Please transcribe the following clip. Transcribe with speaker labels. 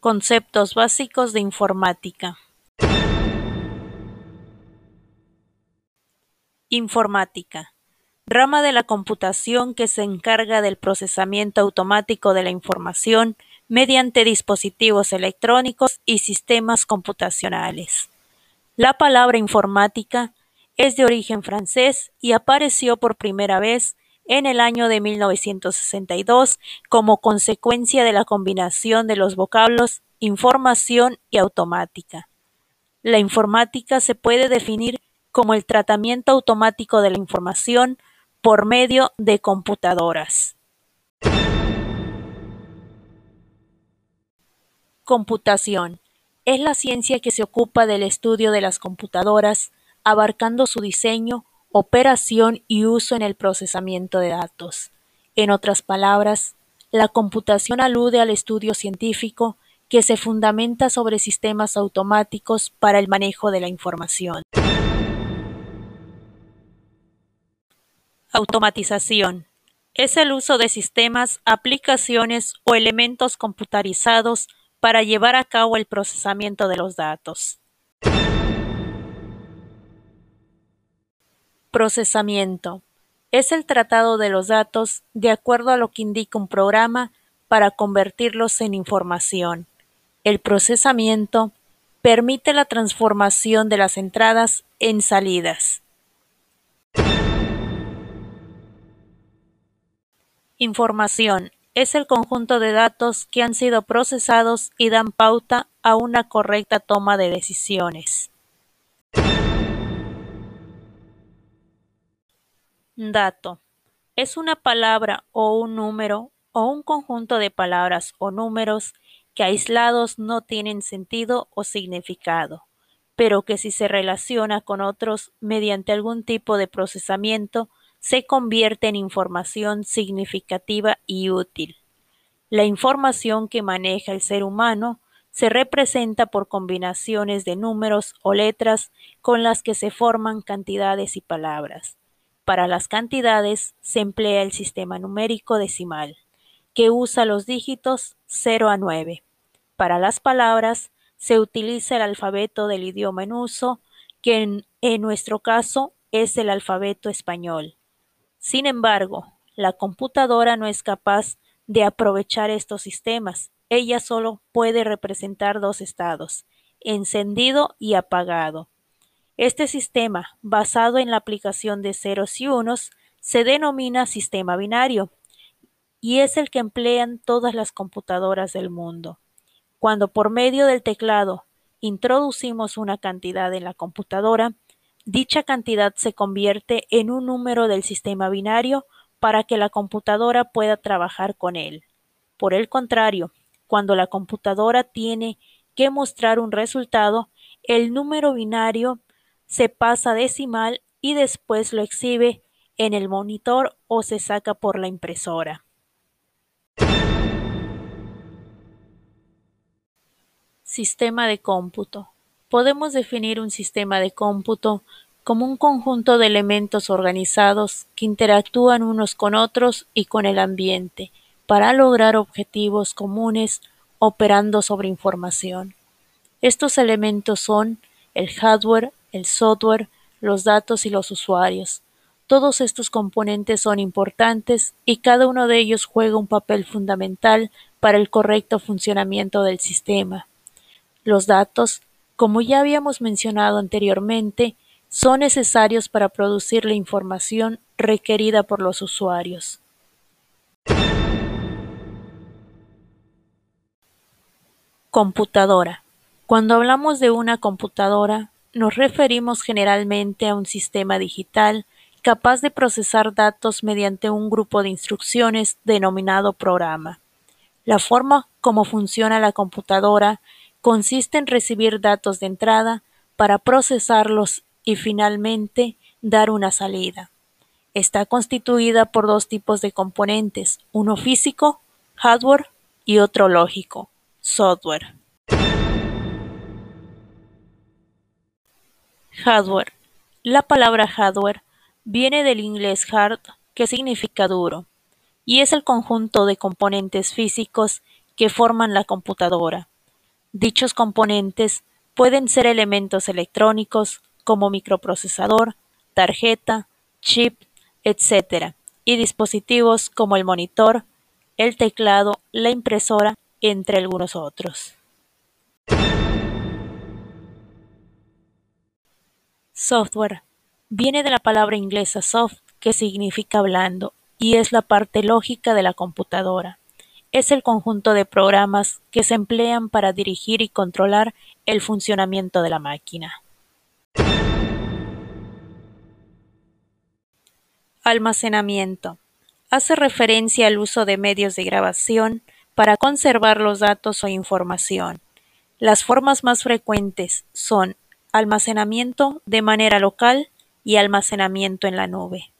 Speaker 1: Conceptos básicos de informática. Informática. Rama de la computación que se encarga del procesamiento automático de la información mediante dispositivos electrónicos y sistemas computacionales. La palabra informática es de origen francés y apareció por primera vez en el año de 1962 como consecuencia de la combinación de los vocablos información y automática. La informática se puede definir como el tratamiento automático de la información por medio de computadoras. Computación. Es la ciencia que se ocupa del estudio de las computadoras, abarcando su diseño, operación y uso en el procesamiento de datos. En otras palabras, la computación alude al estudio científico que se fundamenta sobre sistemas automáticos para el manejo de la información. Automatización. Es el uso de sistemas, aplicaciones o elementos computarizados para llevar a cabo el procesamiento de los datos. Procesamiento. Es el tratado de los datos de acuerdo a lo que indica un programa para convertirlos en información. El procesamiento permite la transformación de las entradas en salidas. Información es el conjunto de datos que han sido procesados y dan pauta a una correcta toma de decisiones. Dato. Es una palabra o un número o un conjunto de palabras o números que aislados no tienen sentido o significado, pero que si se relaciona con otros mediante algún tipo de procesamiento se convierte en información significativa y útil. La información que maneja el ser humano se representa por combinaciones de números o letras con las que se forman cantidades y palabras. Para las cantidades se emplea el sistema numérico decimal, que usa los dígitos 0 a 9. Para las palabras se utiliza el alfabeto del idioma en uso, que en, nuestro caso es el alfabeto español. Sin embargo, la computadora no es capaz de aprovechar estos sistemas. Ella solo puede representar dos estados, encendido y apagado. Este sistema, basado en la aplicación de ceros y unos, se denomina sistema binario y es el que emplean todas las computadoras del mundo. Cuando por medio del teclado introducimos una cantidad en la computadora, dicha cantidad se convierte en un número del sistema binario para que la computadora pueda trabajar con él. Por el contrario, cuando la computadora tiene que mostrar un resultado, el número binario se pasa decimal y después lo exhibe en el monitor o se saca por la impresora. Sistema de cómputo. Podemos definir un sistema de cómputo como un conjunto de elementos organizados que interactúan unos con otros y con el ambiente para lograr objetivos comunes operando sobre información. Estos elementos son el hardware, el software, los datos y los usuarios. Todos estos componentes son importantes y cada uno de ellos juega un papel fundamental para el correcto funcionamiento del sistema. Los datos, como ya habíamos mencionado anteriormente, son necesarios para producir la información requerida por los usuarios. Computadora. Cuando hablamos de una computadora, nos referimos generalmente a un sistema digital capaz de procesar datos mediante un grupo de instrucciones denominado programa. La forma como funciona la computadora consiste en recibir datos de entrada para procesarlos y finalmente dar una salida. Está constituida por dos tipos de componentes, uno físico, hardware, y otro lógico, software. Hardware. La palabra hardware viene del inglés hard, que significa duro, y es el conjunto de componentes físicos que forman la computadora. Dichos componentes pueden ser elementos electrónicos como microprocesador, tarjeta, chip, etc., y dispositivos como el monitor, el teclado, la impresora, entre algunos otros. Software viene de la palabra inglesa soft, que significa blando, y es la parte lógica de la computadora. Es el conjunto de programas que se emplean para dirigir y controlar el funcionamiento de la máquina. Almacenamiento. Hace referencia al uso de medios de grabación para conservar los datos o información. Las formas más frecuentes son almacenamiento de manera local y almacenamiento en la nube.